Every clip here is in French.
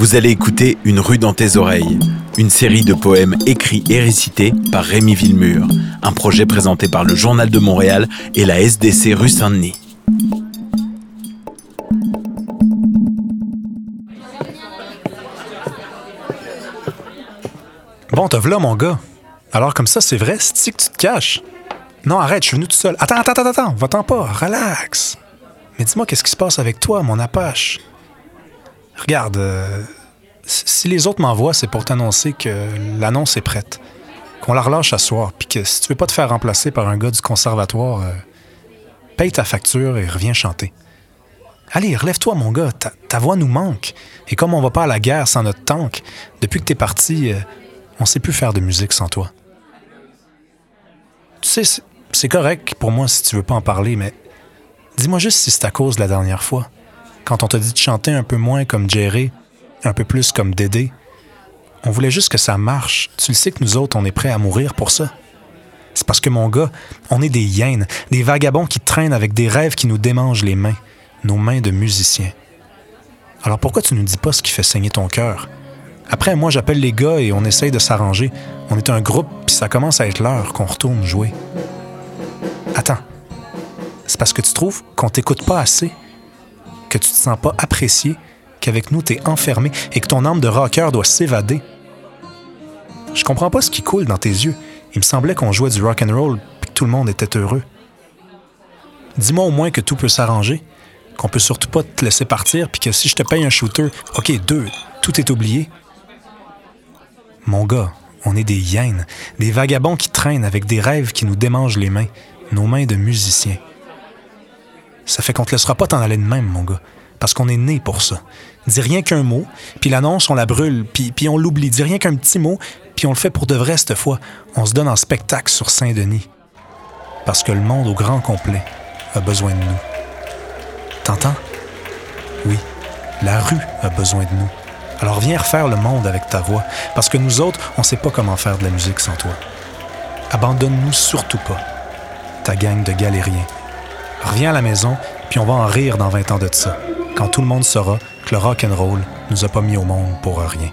Vous allez écouter Une rue dans tes oreilles, une série de poèmes écrits et récités par Rémi Villemur, un projet présenté par le Journal de Montréal et la SDC rue Saint-Denis. Bon, te voilà, mon gars. Alors, comme ça, c'est vrai, c'est que tu te caches? Non, arrête, je suis venu tout seul. Attends, attends, attends, attends, va-t'en pas, relax. Mais dis-moi, qu'est-ce qui se passe avec toi, mon Apache? Regarde, euh, si les autres m'envoient, c'est pour t'annoncer que l'annonce est prête. Qu'on la relâche à soir, puis que si tu veux pas te faire remplacer par un gars du conservatoire, euh, paye ta facture et reviens chanter. Allez, relève-toi, mon gars, ta, voix nous manque. Et comme on va pas à la guerre sans notre tank, depuis que t'es parti, euh, on sait plus faire de musique sans toi. Tu sais, c'est correct pour moi si tu veux pas en parler, mais dis-moi juste si c'est à cause de la dernière fois. Quand on t'a dit de chanter un peu moins comme Jerry, un peu plus comme Dédé, on voulait juste que ça marche. Tu le sais que nous autres, on est prêts à mourir pour ça. C'est parce que, mon gars, on est des hyènes, des vagabonds qui traînent avec des rêves qui nous démangent les mains, nos mains de musiciens. Alors pourquoi tu nous dis pas ce qui fait saigner ton cœur? Après, moi, j'appelle les gars et on essaye de s'arranger. On est un groupe, puis ça commence à être l'heure qu'on retourne jouer. Attends. C'est parce que tu trouves qu'on t'écoute pas assez, que tu te sens pas apprécié, qu'avec nous, t'es enfermé et que ton âme de rocker doit s'évader. Je comprends pas ce qui coule dans tes yeux. Il me semblait qu'on jouait du rock and roll et que tout le monde était heureux. Dis-moi au moins que tout peut s'arranger, qu'on peut surtout pas te laisser partir, puis que si je te paye un shooter, ok, deux, tout est oublié. Mon gars, on est des hyènes, des vagabonds qui traînent avec des rêves qui nous démangent les mains, nos mains de musiciens. Ça fait qu'on te laissera pas t'en aller de même, mon gars, parce qu'on est né pour ça. Dis rien qu'un mot, puis l'annonce, on la brûle, puis, on l'oublie. Dis rien qu'un petit mot, puis on le fait pour de vrai cette fois. On se donne en spectacle sur Saint-Denis. Parce que le monde au grand complet a besoin de nous. T'entends? Oui, la rue a besoin de nous. Alors viens refaire le monde avec ta voix, parce que nous autres, on sait pas comment faire de la musique sans toi. Abandonne-nous surtout pas, ta gang de galériens. Reviens à la maison, puis on va en rire dans 20 ans de ça, quand tout le monde saura que le rock and roll nous a pas mis au monde pour rien.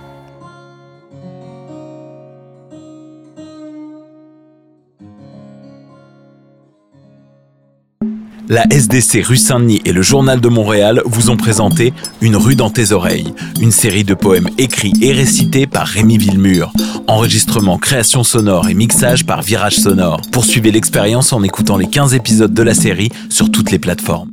La SDC rue Saint-Denis et le Journal de Montréal vous ont présenté Une rue dans tes oreilles, une série de poèmes écrits et récités par Rémi Villemur. Enregistrement, création sonore et mixage par Virage Sonore. Poursuivez l'expérience en écoutant les 15 épisodes de la série sur toutes les plateformes.